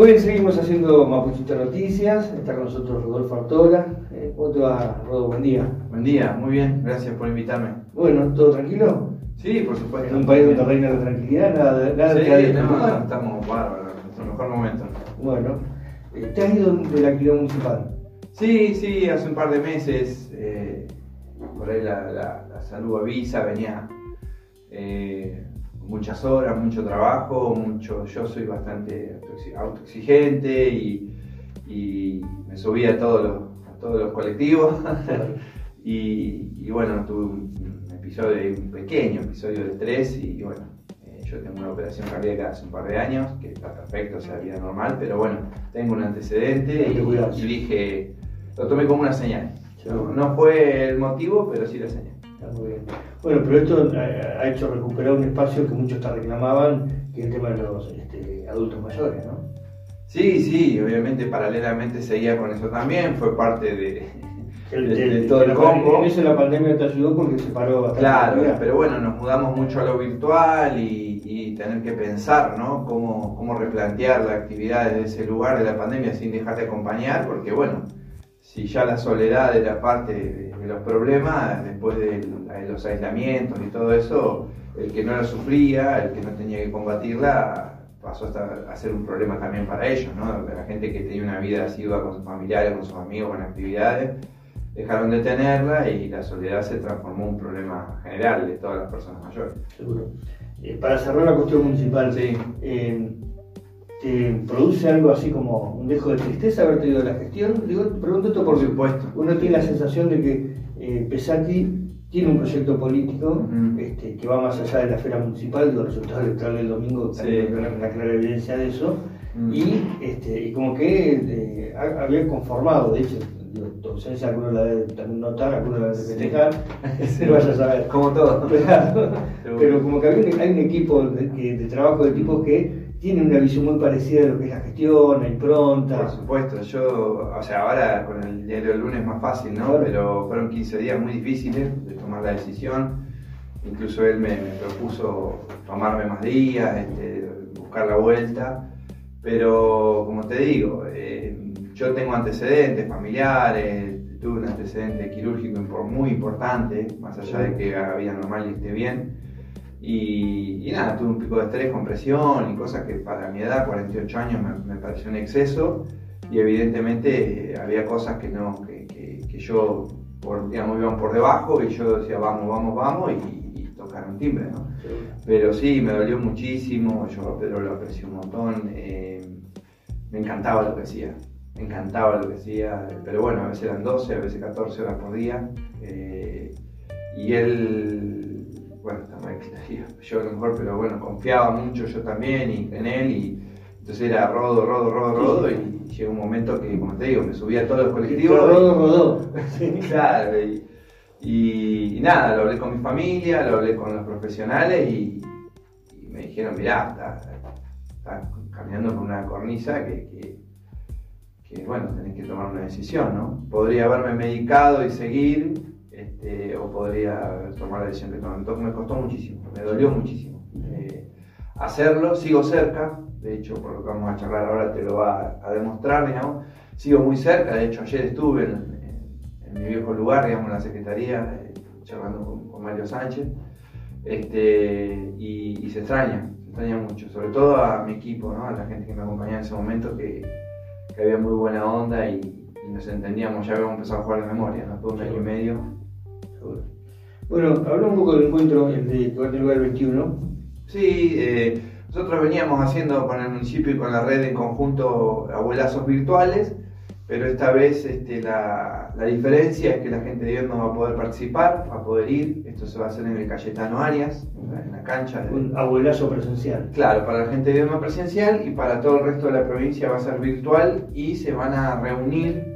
Muy bien, seguimos haciendo Mapuchito Noticias. Está con nosotros Rodolfo Artola. Eh, ¿Cómo te va, Rodolfo? Buen día. Buen día, muy bien, gracias por invitarme. Bueno, ¿todo tranquilo? Sí, por supuesto. En un país donde reina la tranquilidad, nada, nada sí, que no, no, estamos bárbaros, en nuestro mejor momento. Bueno, eh, ¿te has ido de la actividad municipal? Sí, sí, hace un par de meses, eh, por ahí la, la- la salud avisa, venía eh, muchas horas, mucho trabajo, mucho, yo soy bastante autoexi- autoexigente y, y me subía a todos los, a todos los colectivos. Y, y bueno, tuve un episodio, un pequeño episodio de estrés y bueno, eh, yo tengo una operación cardíaca hace un par de años, que está perfecto, o sea, vida normal, pero bueno, tengo un antecedente y, dije, lo tomé como una señal. No fue el motivo, pero sí la señal. Está muy bien. Bueno, pero esto eh, ha hecho recuperar un espacio que muchos te reclamaban, que es el tema de los este, adultos mayores, ¿no? Sí, sí, obviamente paralelamente seguía con eso también, fue parte de, El- de- de todo el combo. En eso la pandemia te ayudó porque se paró bastante. la Claro, pero bueno, nos mudamos mucho a lo virtual y, y tener que pensar, ¿no? Cómo, cómo replantear la actividad desde ese lugar de la pandemia sin dejarte acompañar, porque bueno, si ya la soledad era parte los problemas, después de, los aislamientos y todo eso, el que no la sufría, el que no tenía que combatirla, pasó hasta a ser un problema también para ellos, ¿no? La gente que tenía una vida asidua con sus familiares, con sus amigos, con actividades dejaron de tenerla y la soledad se transformó en un problema general de todas las personas mayores. Seguro. Eh, para cerrar la cuestión municipal, Sí. eh, ¿te produce algo así como un dejo de tristeza haberte ido de la gestión? Digo, te pregunto esto porque Por supuesto. uno tiene la sensación de que eh, Pesati tiene un proyecto político este, que va más allá de la esfera municipal, y los resultados electorales del domingo Sí. una clara evidencia de eso, y, este, y como que eh, ha- había conformado, de hecho, tu ausencia algunos la deben notar, algunos la deben festejar, Sí. vayas a saber. Como todo. Claro. Pero como que hay un, hay un equipo de, de trabajo de tipos que tiene una visión muy parecida de lo que es la gestión, la impronta. Por supuesto, yo, o sea, ahora con el diario del lunes es más fácil, ¿no? Claro. Pero fueron 15 días muy difíciles de tomar la decisión. Incluso él me, me propuso tomarme más días, este, buscar la vuelta. Pero, como te digo, eh, yo tengo antecedentes familiares, tuve un antecedente quirúrgico muy importante, más allá de que haga vida normal y esté bien. Y, y nada, tuve un pico de estrés con presión y cosas que para mi edad, 48 años, me, me pareció un exceso. Y evidentemente eh, había cosas que, no, que, que- que yo, por, digamos, iban por debajo y yo decía, vamos, vamos, vamos, y, y tocaron timbre, ¿no? Pero sí, me dolió muchísimo, yo a Pedro lo aprecio un montón, eh, me encantaba lo que hacía, me encantaba lo que hacía, pero bueno, a veces eran 12, a veces 14 horas por día, eh, y él, bueno, yo a lo mejor, pero bueno, confiaba mucho yo también y, en él, y entonces era rodo, rodo, rodo, rodo, y llegó un momento que, como te digo, me subía a todos los colectivos. y- Rodó, rodó. Sí. Claro, y, y- y nada, lo hablé con mi familia, lo hablé con los profesionales y, y me dijeron, mirá, estás está caminando por una cornisa que, que- que, bueno, tenés que tomar una decisión, ¿no? Podría haberme medicado y seguir, este, o podría tomar la decisión que tomé. Me costó muchísimo, me dolió muchísimo. eh, hacerlo, sigo cerca, de hecho, por lo que vamos a charlar ahora te lo va a, a demostrar, digamos, sigo muy cerca, de hecho ayer estuve en, en- en mi viejo lugar, digamos, en la secretaría, eh, charlando con, con Mario Sánchez, este, y, y se extraña, se extraña mucho, sobre todo a mi equipo, ¿no? a la gente que me acompañaba en ese momento, que, que había muy buena onda y, y nos entendíamos, ya habíamos empezado a jugar de memoria, ¿no? Todo un año y medio. Bueno, habla un poco del encuentro el de, lugar el 21. Sí, eh, nosotros veníamos haciendo con el municipio y con la red en conjunto abuelazos virtuales, pero esta vez este, la, la diferencia es que la gente de Vierno va a poder participar, va a poder ir. Esto se va a hacer en el Cayetano Arias, en la, en la cancha. de- Un abuelazo presencial. Claro, para la gente de Vierno presencial y para todo el resto de la provincia va a ser virtual y se van a reunir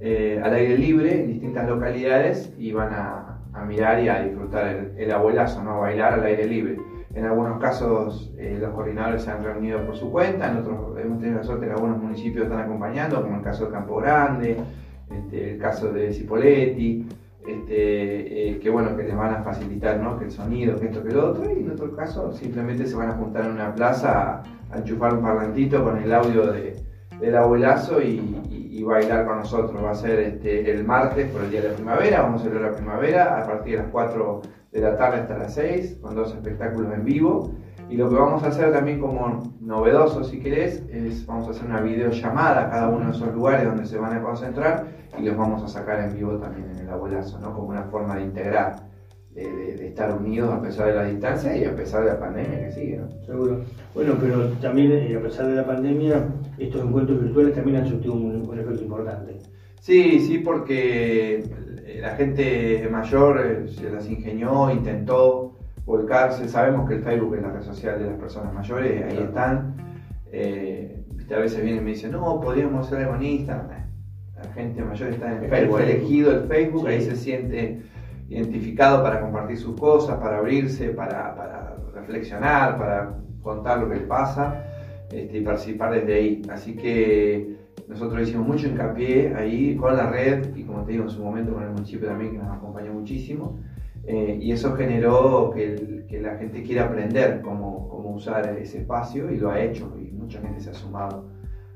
eh, al aire libre en distintas localidades y van a, mirar y a disfrutar el, el abuelazo, ¿no? bailar al aire libre. En algunos casos eh, los coordinadores se han reunido por su cuenta, en otros hemos tenido la suerte que algunos municipios están acompañando, como el caso de Campo Grande, este, el caso de Cipoletti, este, eh, que bueno, que les van a facilitar, ¿no? Que el sonido, que esto, que lo otro, y en otro caso simplemente se van a juntar en una plaza a, enchufar un parlantito con el audio del abuelazo y, bailar con nosotros. Va a ser este, el martes por el día de la primavera, vamos a celebrar la primavera a partir de las 4 de la tarde hasta las 6, con dos espectáculos en vivo. Y lo que vamos a hacer también como novedoso, si querés, es vamos a hacer una videollamada a cada uno de esos lugares donde se van a concentrar y los vamos a sacar en vivo también en el abuelazo, ¿no? Como una forma de integrar, de, estar unidos a pesar de la distancia y a pesar de la pandemia que sigue, ¿no? Seguro. Bueno, pero también eh, a pesar de la pandemia, estos encuentros virtuales también han surtido un, un efecto importante. Sí, sí, porque la gente mayor eh, se las ingenió, intentó volcarse. Sabemos que el Facebook es la red social de las personas mayores, ahí están. Eh, a veces vienen y me dicen, no, podríamos ser algo La gente mayor está en Facebook, ha elegido el Facebook, ahí se siente identificado para compartir sus cosas, para abrirse, para, reflexionar, para contar lo que le pasa este, y participar desde ahí. Así que nosotros hicimos mucho hincapié ahí con la red y como te digo en su momento con el municipio también que nos acompañó muchísimo. Eh, y eso generó que, la gente quiera aprender cómo, cómo, usar ese espacio y lo ha hecho y mucha gente se ha sumado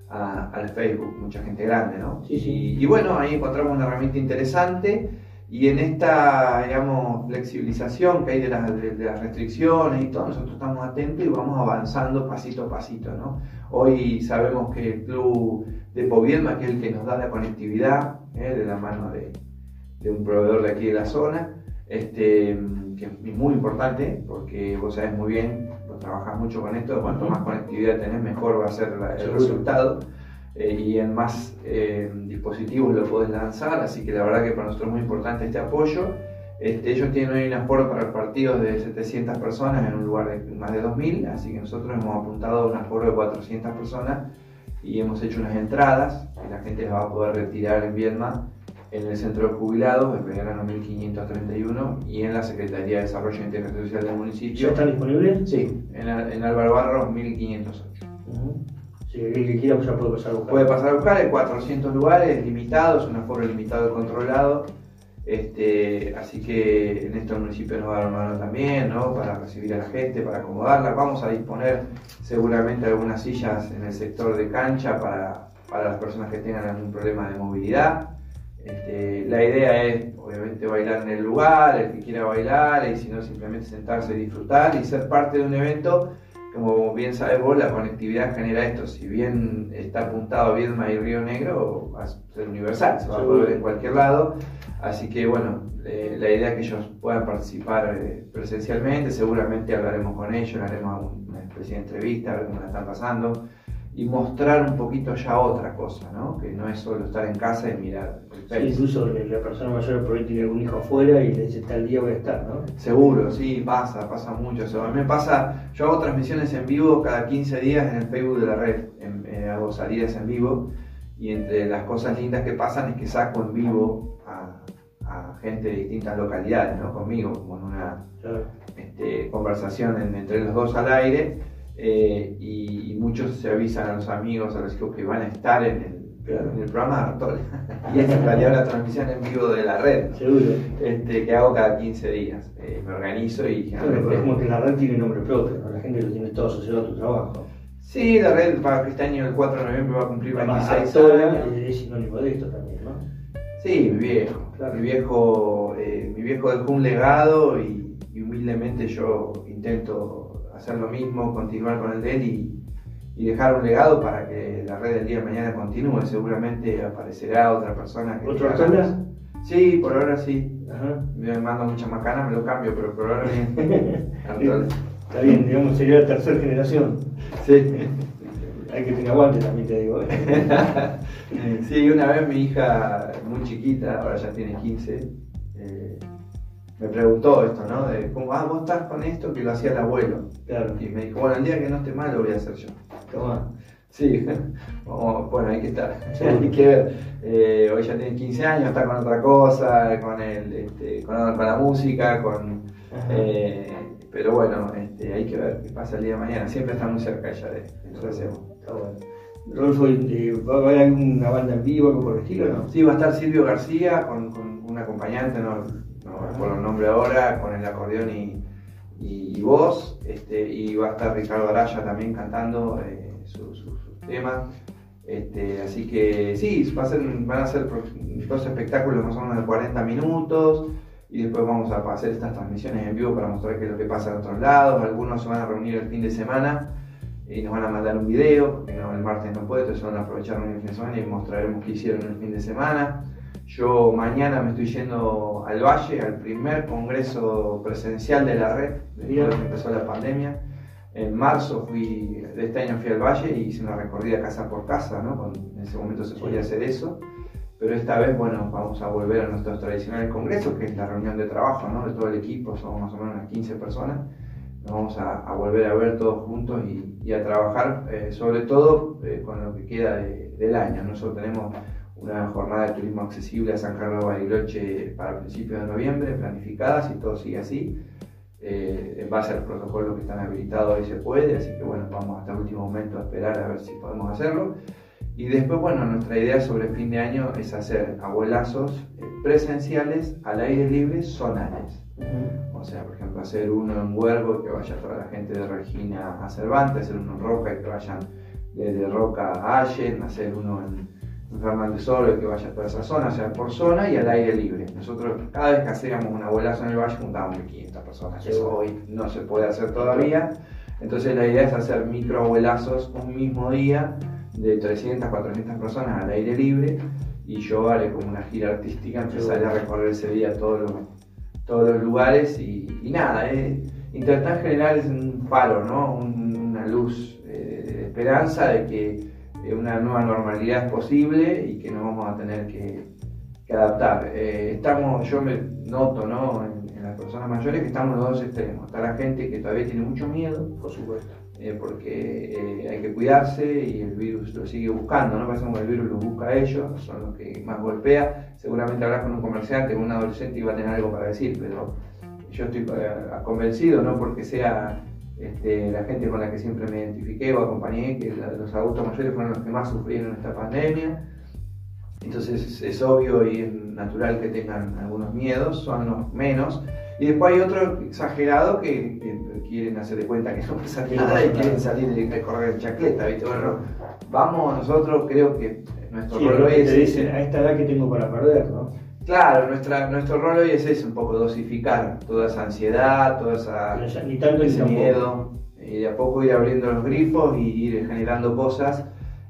al Facebook, mucha gente grande, ¿no? Sí, sí. Y, bueno, ahí encontramos una herramienta interesante y en esta, digamos, flexibilización que hay de, de, las restricciones y todo, nosotros estamos atentos y vamos avanzando pasito a pasito, ¿no? Hoy sabemos que el club de Povielma, que es el que nos da la conectividad, ¿eh? de la mano de, de un proveedor de aquí de la zona, este, que es muy importante porque vos sabés muy bien, vos trabajás mucho con esto, cuanto más conectividad tenés, mejor va a ser el resultado. Eh, y en más eh, dispositivos lo podés lanzar, así que la verdad que para nosotros es muy importante este apoyo. Este, ellos tienen hoy un aforo para partidos de 700 personas en un lugar de más de 2000, así que nosotros hemos apuntado a un aforo de 400 personas y hemos hecho unas entradas que la gente las va a poder retirar en Viedma en el Centro de Jubilados, en Belgrano 1531, y en la Secretaría de Desarrollo e Integración Social del municipio. ¿Ya están disponibles? Sí, en, en Álvaro Barros 1508. Si el que quiera ya puede pasar a buscar. Puede pasar a buscar, hay 400 lugares limitados, un aforo limitado y controlado. Este, así que en estos municipios nos va a dar mano también, ¿no? Para recibir a la gente, para acomodarla. Vamos a disponer seguramente algunas sillas en el sector de cancha para, para las personas que tengan algún problema de movilidad. Este, la idea es, obviamente, bailar en el lugar, el que quiera bailar, y si no, simplemente sentarse y disfrutar y ser parte de un evento. Como bien sabes vos, la conectividad genera esto. Si bien está apuntado a Viedma y Río Negro, va a ser universal, se va a poder ver en cualquier lado. Así que, bueno, eh, la idea es que ellos puedan participar eh, presencialmente. Seguramente hablaremos con ellos, haremos una especie de entrevista, a ver cómo la están pasando y mostrar un poquito ya otra cosa, ¿no? Que no es solo estar en casa y mirar el incluso la persona mayor por ahí tiene algún hijo afuera y le dice tal día voy a estar, ¿no? Seguro, sí, pasa, pasa mucho. a mí me pasa, yo hago transmisiones en vivo cada 15 días en el Facebook de la red, eh, hago salidas en vivo y entre las cosas lindas que pasan es que saco en vivo a, gente de distintas localidades, ¿no? Conmigo, como en una este, conversación entre los dos al aire eh, y, muchos se avisan a los amigos, a los hijos que van a estar en el, en el programa de Artol. y es en realidad la transmisión en vivo de la red, este, que hago cada 15 días. Eh, me organizo y generalmente... es como que la red tiene nombre propio, la gente lo tiene todo asociado a tu trabajo. Sí, la red para este año, el 4 de noviembre, va a cumplir 26 años. Es sinónimo de esto también, ¿no? Sí, mi viejo. Mi, viejo eh, mi viejo dejó un legado y humildemente yo intento hacer lo mismo, continuar con el de él y, dejar un legado para que la red del día de mañana continúe. Seguramente aparecerá otra persona que. ¿Otro Artola? Sí, por ahora sí. Me mando muchas macanas, me lo cambio, pero por ahora bien. Está bien, digamos, sería la tercera generación. Sí. Hay que tener aguante también, te digo. ¿eh? sí, una vez mi hija, muy chiquita, ahora ya tiene 15, me preguntó esto, ¿no? De cómo, ah, vos estás con esto que lo hacía el abuelo. Claro. Y me dijo, bueno, el día que no esté mal lo voy a hacer yo. Toma. Sí, bueno, hay que estar, hay que ver. Eh, hoy ya tiene 15 años, está con otra cosa, con, el, este, con, la música, con... Eh, pero bueno, este, hay que ver qué pasa el día de mañana. Siempre está muy cerca ella de, lo que hacemos. Está bueno. Rodolfo, ¿va a haber alguna banda en vivo, algo por el estilo no? Sí, va a estar Silvio García con, con un acompañante, ¿no? No el nombre ahora, con el acordeón y, voz. Este, y va a estar Ricardo Araya también cantando eh, sus temas. Este, así que sí, van a ser dos espectáculos más o menos de 40 minutos y después vamos a hacer estas transmisiones en vivo para mostrar qué es lo que pasa en otros lados. Algunos se van a reunir el fin de semana y nos van a mandar un video, el martes no puede, entonces van a aprovechar el fin de semana y mostraremos qué hicieron el fin de semana. Yo mañana me estoy yendo al Valle, al primer congreso presencial de la red, desde que empezó la pandemia. En marzo fui, de este año fui al Valle y hice una recorrida casa por casa, ¿no? en ese momento se podía hacer eso pero esta vez, bueno, vamos a volver a nuestros tradicionales congresos, que es la reunión de trabajo, ¿no? De todo el equipo, somos más o menos unas 15 personas. Nos vamos a, volver a ver todos juntos y, a trabajar, eh, sobre todo eh, con lo que queda del año. Nosotros tenemos una jornada de turismo accesible a San Carlos de Bariloche para principios de noviembre, planificada, si todo sigue así. Eh, en base a los protocolos que están habilitados hoy se puede, así que bueno, vamos hasta el último momento a esperar a ver si podemos hacerlo. Y después, bueno, nuestra idea sobre fin de año es hacer abuelazos eh, presenciales al aire libre zonales. O sea, por ejemplo, hacer uno en Huervo que vaya toda la gente de Regina a Cervantes, hacer uno en Roca y que vayan desde Roca a Allen, hacer uno en, Fernández Oro y que vaya toda esa zona, o sea, por zona y al aire libre. Nosotros cada vez que hacíamos un abuelazo en el valle juntábamos 500 personas, eso hoy no se puede hacer todavía. Entonces la idea es hacer micro abuelazos un mismo día de 300, 400 personas al aire libre y yo haré como una gira artística, empezaré a recorrer ese día todos los, todos los lugares y, nada, eh, intentar generar un faro, ¿no? una luz eh, de esperanza de que una nueva normalidad es posible y que no vamos a tener que, adaptar. Eh, estamos, yo me noto ¿no? En, en, las personas mayores que estamos en los dos extremos. Está la gente que todavía tiene mucho miedo, por supuesto eh, porque eh, hay que cuidarse y el virus lo sigue buscando, ¿no? Parece como el virus lo busca a ellos, son los que más golpea. Seguramente hablas con un comerciante, con un adolescente y va a tener algo para decir, pero yo estoy eh, convencido, no porque sea este, la gente con la que siempre me identifiqué o acompañé, que los adultos mayores fueron los que más sufrieron esta pandemia. Entonces es obvio y es natural que tengan algunos miedos, son los menos. Y después hay otro exagerado que, quieren hacer de cuenta que no pasa nada y quieren salir y recorrer en chacleta, ¿viste? Bueno, vamos, nosotros creo que nuestro rol es... dicen, a esta edad que tengo para perder, ¿no? Claro, nuestra, nuestro rol hoy es eso, un poco dosificar toda esa ansiedad, toda esa, ni tanto ese miedo, y de a poco ir abriendo los grifos y ir generando cosas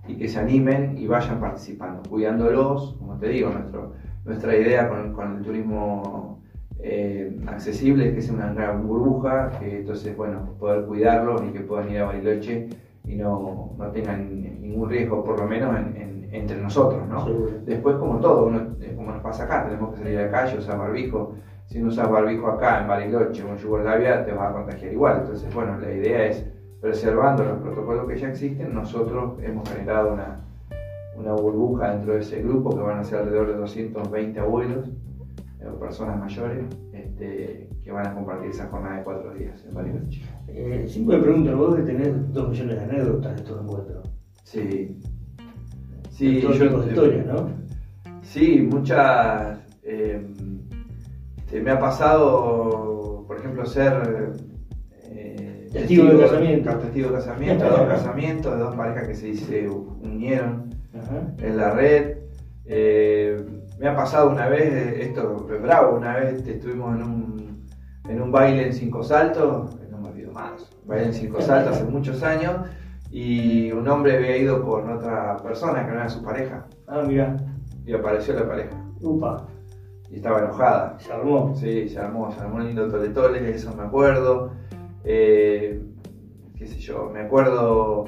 y que se animen y vayan participando, cuidándolos, como te digo, nuestro, nuestra idea con, con el turismo eh, accesible, que es una gran burbuja, que entonces, bueno, poder cuidarlos y que puedan ir a Bariloche y no, no tengan ningún riesgo, por lo menos entre nosotros, ¿no? Después, como todo, eh, como nos pasa acá, tenemos que salir a la calle, usar barbijo. Si no usas barbijo acá en Bariloche o en Yugoslavia, te vas a contagiar igual. Entonces, bueno, la idea es, preservando los protocolos que ya existen, nosotros hemos generado una, una burbuja dentro de ese grupo que van a ser alrededor de 220 abuelos personas mayores este, que van a compartir esa jornada de cuatro días en Bariloche. Eh, siempre me pregunto, vos de tener dos millones de anécdotas de estos encuentros. Sí. Sí, yo, de historias, ¿no? Sí, muchas. Eh, este, me ha pasado, por ejemplo, ser eh, testigo, de casamiento. Testigo de casamiento, dos casamientos de dos parejas que se, se unieron en la red. Eh, me ha pasado una vez, esto es bravo, una vez estuvimos en un, en un baile en cinco saltos, no me olvido más, baile en cinco saltos hace muchos años, y un hombre había ido con otra persona que no era su pareja. Ah, mira. Y apareció la pareja. Upa. Y estaba enojada. Se armó. Sí, se armó, se armó un lindo tole eso me acuerdo. Eh, qué sé yo, me acuerdo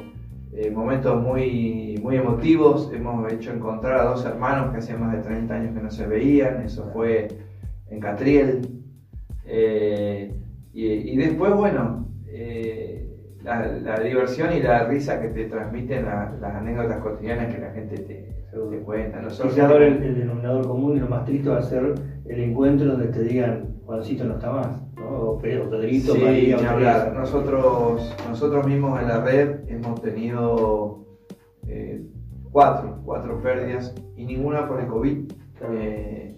eh, momentos muy, muy emotivos. Hemos hecho encontrar a dos hermanos que hacía más de 30 años que no se veían. Eso fue en Catriel. Eh, y, después, bueno, eh, la, diversión y la risa que te transmiten las anécdotas cotidianas que la gente te, te cuenta. Nosotros, el, el, denominador común y lo más triste va a ser el encuentro donde te digan, Juancito no está más. O Pedrito, sí, hablar. Nosotros, nosotros mismos en la red hemos tenido eh, cuatro, cuatro pérdidas y ninguna por el COVID. Eh,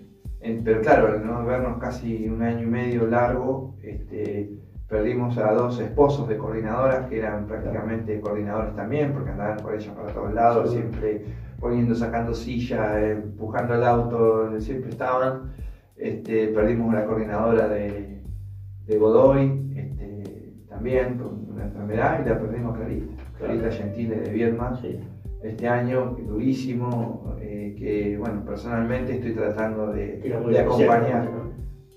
pero claro, ¿no? vernos casi un año y medio largo, este, Perdimos a dos esposos de coordinadoras que eran prácticamente coordinadores también, porque andaban por ellos para todos lados, siempre poniendo, sacando silla, empujando el auto, siempre estaban. Este, perdimos una coordinadora de, de Godoy, este, también con una enfermedad, y la perdimos Clarita, Clarita Gentile de Viedma. Este año, durísimo, eh, que bueno, personalmente estoy tratando de, de acompañar.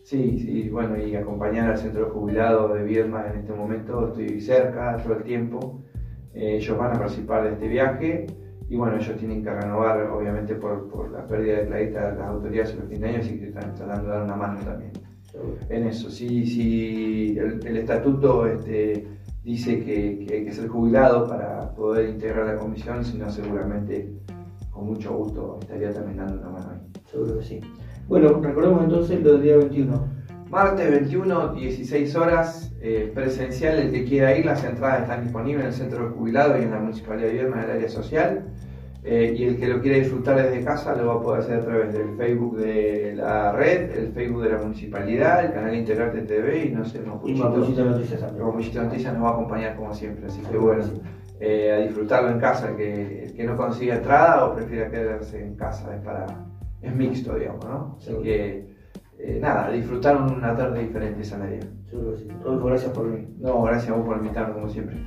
Sí, sí, bueno, y acompañar al centro jubilado de Viedma en este momento, estoy cerca todo el tiempo. Eh, ellos van a participar de este viaje y bueno, ellos tienen que renovar, obviamente, por, por la pérdida de Clarita las autoridades en los 15 años y que están tratando de una mano también en eso. Si, si el, estatuto este, dice que, que, hay que ser jubilado para poder integrar la comisión, si no, seguramente con mucho gusto estaría también dando una mano ahí. Seguro que sí. Bueno, recordemos entonces lo del día 21. Martes 21, 16 horas, eh, presencial, el que quiera ir, las entradas están disponibles en el Centro de Jubilados y en la Municipalidad de Vierma, en el área social. Eh, y el que lo quiera disfrutar desde casa lo va a poder hacer a través del Facebook de la red, el Facebook de la municipalidad, el canal Integrarte TV y no sé, Mapuchito Noticias también. Mapuchito Noticias nos va a acompañar como siempre, así que bueno, eh, a disfrutarlo en casa, el que, el que no consiga entrada o prefiera quedarse en casa, es para es mixto, digamos, ¿no? Así que, eh, nada, disfrutar una tarde diferente esa día. Seguro que sí. Rodolfo, gracias por venir. No, gracias a vos por invitarme, como siempre.